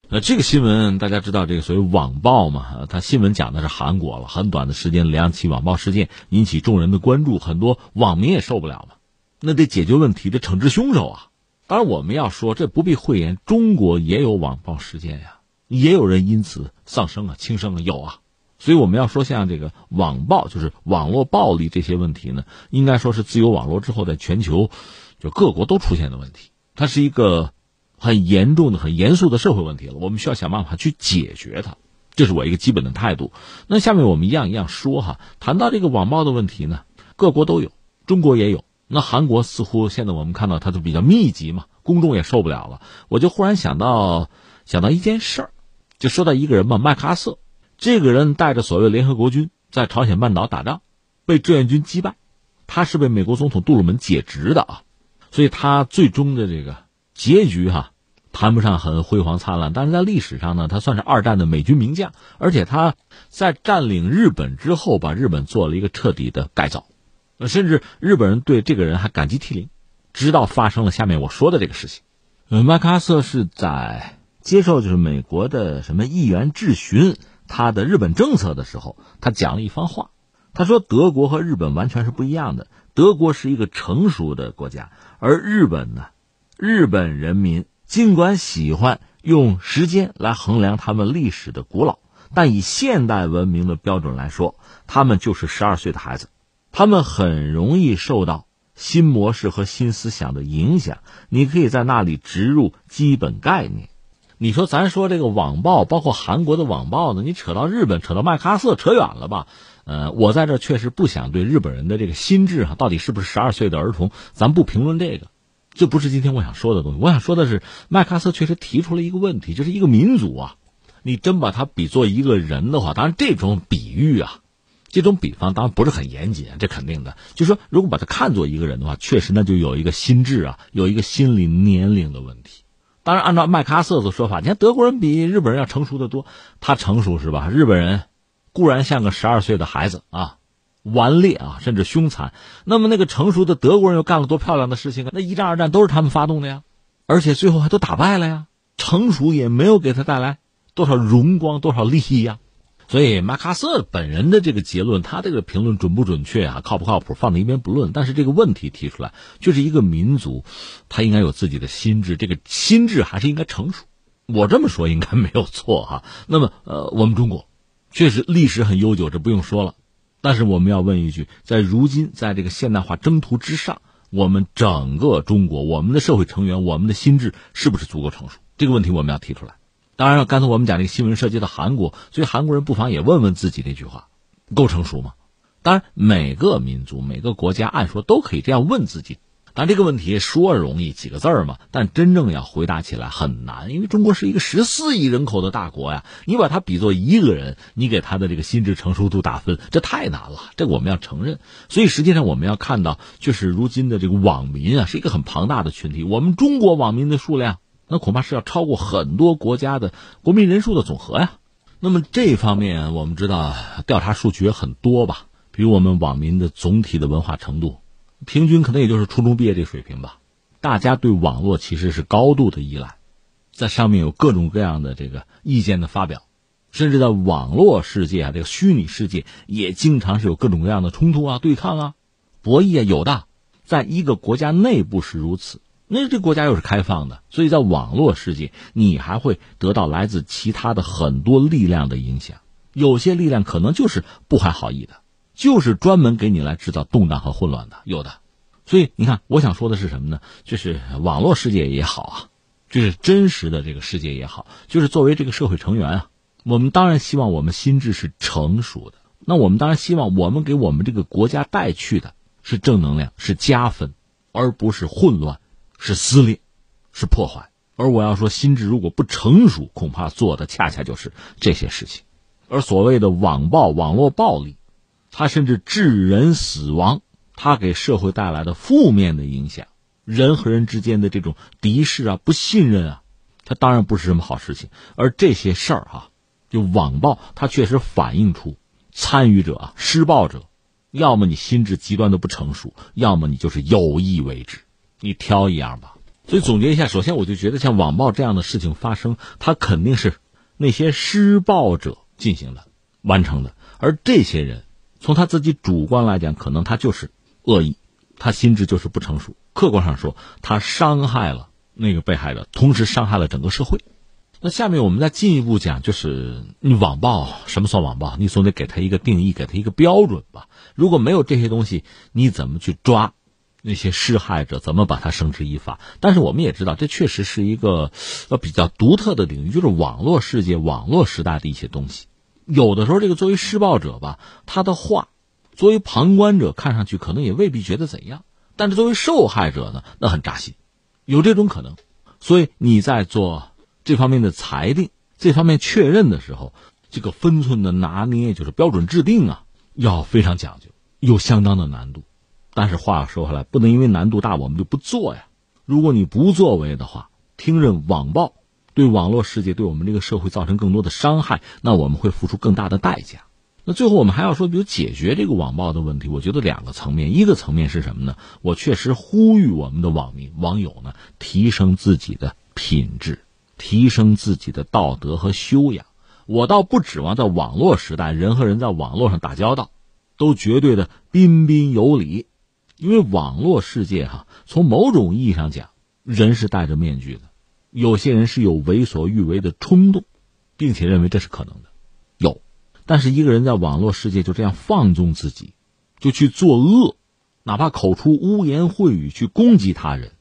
呃，这个新闻大家知道，这个所谓网暴嘛，它新闻讲的是韩国了。很短的时间，两起网暴事件引起众人的关注，很多网民也受不了嘛。那得解决问题，得惩治凶手啊。当然，我们要说这不必讳言，中国也有网暴事件呀，也有人因此丧生啊、轻生啊，有啊。所以我们要说，像这个网暴，就是网络暴力这些问题呢，应该说是自由网络之后，在全球就各国都出现的问题。它是一个很严重的、很严肃的社会问题了，我们需要想办法去解决它，这是我一个基本的态度。那下面我们一样一样说哈，谈到这个网暴的问题呢，各国都有，中国也有。那韩国似乎现在我们看到它就比较密集嘛，公众也受不了了。我就忽然想到想到一件事儿，就说到一个人嘛，麦克阿瑟，这个人带着所谓联合国军在朝鲜半岛打仗，被志愿军击败，他是被美国总统杜鲁门解职的啊，所以他最终的这个结局哈。谈不上很辉煌灿烂，但是在历史上呢，他算是二战的美军名将，而且他在占领日本之后，把日本做了一个彻底的改造，甚至日本人对这个人还感激涕零，直到发生了下面我说的这个事情。呃，麦克阿瑟是在接受就是美国的什么议员质询他的日本政策的时候，他讲了一番话，他说德国和日本完全是不一样的，德国是一个成熟的国家，而日本呢，日本人民。尽管喜欢用时间来衡量他们历史的古老，但以现代文明的标准来说，他们就是十二岁的孩子。他们很容易受到新模式和新思想的影响。你可以在那里植入基本概念。你说，咱说这个网暴，包括韩国的网暴呢？你扯到日本，扯到麦克阿瑟，扯远了吧？呃，我在这确实不想对日本人的这个心智哈，到底是不是十二岁的儿童，咱不评论这个。这不是今天我想说的东西。我想说的是，麦克阿瑟确实提出了一个问题，就是一个民族啊，你真把它比作一个人的话，当然这种比喻啊，这种比方当然不是很严谨，这肯定的。就说，如果把它看作一个人的话，确实那就有一个心智啊，有一个心理年龄的问题。当然，按照麦克阿瑟的说法，你看德国人比日本人要成熟的多，他成熟是吧？日本人固然像个十二岁的孩子啊。顽劣啊，甚至凶残。那么那个成熟的德国人又干了多漂亮的事情啊？那一战、二战都是他们发动的呀，而且最后还都打败了呀。成熟也没有给他带来多少荣光、多少利益呀。所以马卡瑟本人的这个结论，他这个评论准不准确啊？靠不靠谱？放在一边不论。但是这个问题提出来，就是一个民族，他应该有自己的心智，这个心智还是应该成熟。我这么说应该没有错哈。那么呃，我们中国确实历史很悠久，这不用说了。但是我们要问一句，在如今在这个现代化征途之上，我们整个中国，我们的社会成员，我们的心智是不是足够成熟？这个问题我们要提出来。当然，刚才我们讲这个新闻涉及到韩国，所以韩国人不妨也问问自己这句话：够成熟吗？当然，每个民族、每个国家，按说都可以这样问自己。但这个问题说容易几个字儿嘛，但真正要回答起来很难，因为中国是一个十四亿人口的大国呀。你把它比作一个人，你给他的这个心智成熟度打分，这太难了。这个我们要承认。所以实际上我们要看到，就是如今的这个网民啊，是一个很庞大的群体。我们中国网民的数量，那恐怕是要超过很多国家的国民人数的总和呀。那么这方面我们知道，调查数据也很多吧，比如我们网民的总体的文化程度。平均可能也就是初中毕业这水平吧，大家对网络其实是高度的依赖，在上面有各种各样的这个意见的发表，甚至在网络世界啊，这个虚拟世界也经常是有各种各样的冲突啊、对抗啊、博弈啊，有的，在一个国家内部是如此，那这国家又是开放的，所以在网络世界，你还会得到来自其他的很多力量的影响，有些力量可能就是不怀好意的。就是专门给你来制造动荡和混乱的，有的。所以你看，我想说的是什么呢？就是网络世界也好啊，就是真实的这个世界也好，就是作为这个社会成员啊，我们当然希望我们心智是成熟的。那我们当然希望我们给我们这个国家带去的是正能量，是加分，而不是混乱，是撕裂，是破坏。而我要说，心智如果不成熟，恐怕做的恰恰就是这些事情。而所谓的网暴、网络暴力。它甚至致人死亡，它给社会带来的负面的影响，人和人之间的这种敌视啊、不信任啊，它当然不是什么好事情。而这些事儿哈，就网暴，它确实反映出参与者啊、施暴者，要么你心智极端的不成熟，要么你就是有意为之，你挑一样吧。所以总结一下，首先我就觉得像网暴这样的事情发生，它肯定是那些施暴者进行的、完成的，而这些人。从他自己主观来讲，可能他就是恶意，他心智就是不成熟。客观上说，他伤害了那个被害者，同时伤害了整个社会。那下面我们再进一步讲，就是你网暴什么算网暴？你总得给他一个定义，给他一个标准吧。如果没有这些东西，你怎么去抓那些施害者？怎么把他绳之以法？但是我们也知道，这确实是一个呃比较独特的领域，就是网络世界、网络时代的一些东西。有的时候，这个作为施暴者吧，他的话，作为旁观者看上去可能也未必觉得怎样，但是作为受害者呢，那很扎心，有这种可能。所以你在做这方面的裁定、这方面确认的时候，这个分寸的拿捏，就是标准制定啊，要非常讲究，有相当的难度。但是话说回来，不能因为难度大我们就不做呀。如果你不作为的话，听任网暴对网络世界对我们这个社会造成更多的伤害，那我们会付出更大的代价。那最后我们还要说，比如解决这个网暴的问题，我觉得两个层面，一个层面是什么呢？我确实呼吁我们的网民网友呢，提升自己的品质，提升自己的道德和修养。我倒不指望在网络时代，人和人在网络上打交道，都绝对的彬彬有礼。因为网络世界哈，从某种意义上讲，人是戴着面具的，有些人是有为所欲为的冲动，并且认为这是可能的，有。但是一个人在网络世界就这样放纵自己，就去作恶，哪怕口出污言秽语去攻击他人，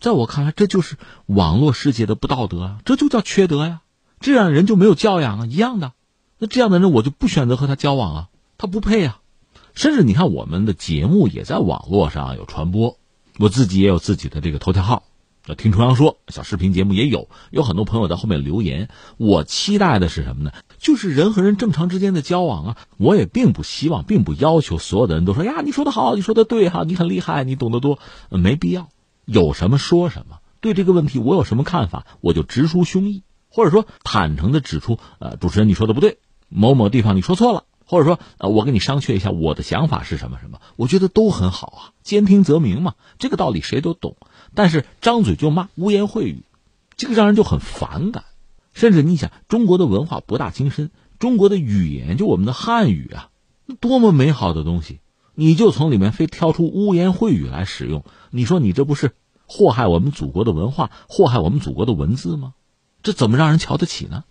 在我看来，这就是网络世界的不道德啊！这就叫缺德呀！这样人就没有教养啊，一样的。那这样的人，我就不选择和他交往啊，他不配啊。甚至你看，我们的节目也在网络上有传播，我自己也有自己的这个头条号，听重阳说小视频节目也有，有很多朋友在后面留言。我期待的是什么呢？就是人和人正常之间的交往啊。我也并不希望，并不要求所有的人都说呀，你说的好，你说的对哈，你很厉害，你懂得多，没必要。有什么说什么，对这个问题我有什么看法，我就直抒胸臆，或者说坦诚的指出，呃，主持人你说的不对，某某地方你说错了。或者说，呃，我跟你商榷一下，我的想法是什么什么？我觉得都很好啊，兼听则明嘛，这个道理谁都懂。但是张嘴就骂，污言秽语，这个让人就很反感。甚至你想，中国的文化博大精深，中国的语言就我们的汉语啊，多么美好的东西，你就从里面非挑出污言秽语来使用，你说你这不是祸害我们祖国的文化，祸害我们祖国的文字吗？这怎么让人瞧得起呢？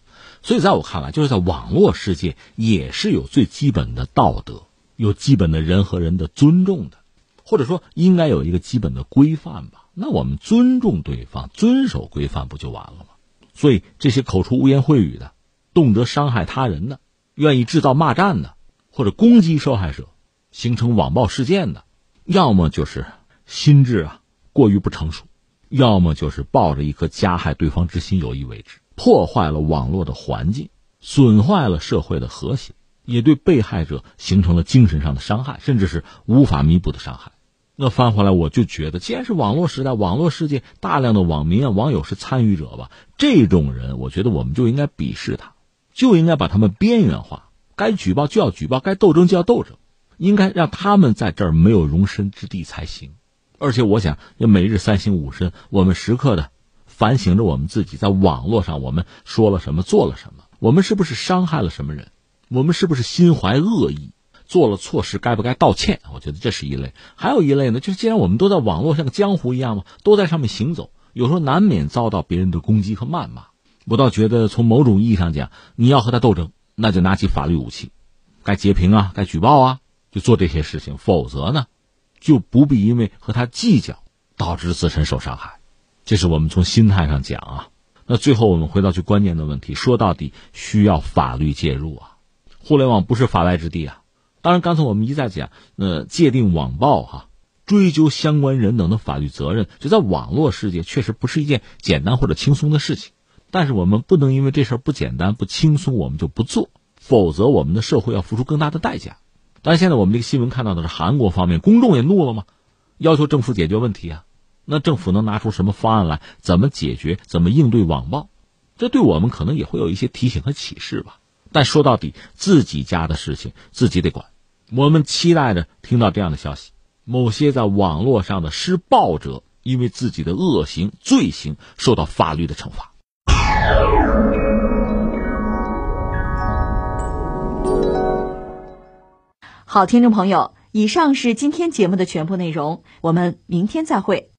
所以，在我看来，就是在网络世界也是有最基本的道德，有基本的人和人的尊重的，或者说应该有一个基本的规范吧。那我们尊重对方，遵守规范不就完了吗？所以，这些口出污言秽语的，动辄伤害他人的，愿意制造骂战的，或者攻击受害者，形成网暴事件的，要么就是心智啊过于不成熟，要么就是抱着一颗加害对方之心有意为之。破坏了网络的环境，损坏了社会的和谐，也对被害者形成了精神上的伤害，甚至是无法弥补的伤害。那翻回来，我就觉得，既然是网络时代，网络世界大量的网民啊、网友是参与者吧，这种人，我觉得我们就应该鄙视他，就应该把他们边缘化，该举报就要举报，该斗争就要斗争，应该让他们在这儿没有容身之地才行。而且，我想，要每日三省吾身，我们时刻的。反省着我们自己，在网络上我们说了什么，做了什么，我们是不是伤害了什么人，我们是不是心怀恶意，做了错事该不该道歉？我觉得这是一类。还有一类呢，就是既然我们都在网络像个江湖一样嘛，都在上面行走，有时候难免遭到别人的攻击和谩骂。我倒觉得从某种意义上讲，你要和他斗争，那就拿起法律武器，该截屏啊，该举报啊，就做这些事情。否则呢，就不必因为和他计较，导致自身受伤害。这是我们从心态上讲啊，那最后我们回到最关键的问题，说到底需要法律介入啊。互联网不是法外之地啊。当然，刚才我们一再讲，呃，界定网暴哈，追究相关人等的法律责任，就在网络世界确实不是一件简单或者轻松的事情。但是我们不能因为这事儿不简单不轻松，我们就不做，否则我们的社会要付出更大的代价。当然，现在我们这个新闻看到的是韩国方面，公众也怒了嘛，要求政府解决问题啊。那政府能拿出什么方案来？怎么解决？怎么应对网暴？这对我们可能也会有一些提醒和启示吧。但说到底，自己家的事情自己得管。我们期待着听到这样的消息：某些在网络上的施暴者，因为自己的恶行、罪行受到法律的惩罚。好，听众朋友，以上是今天节目的全部内容，我们明天再会。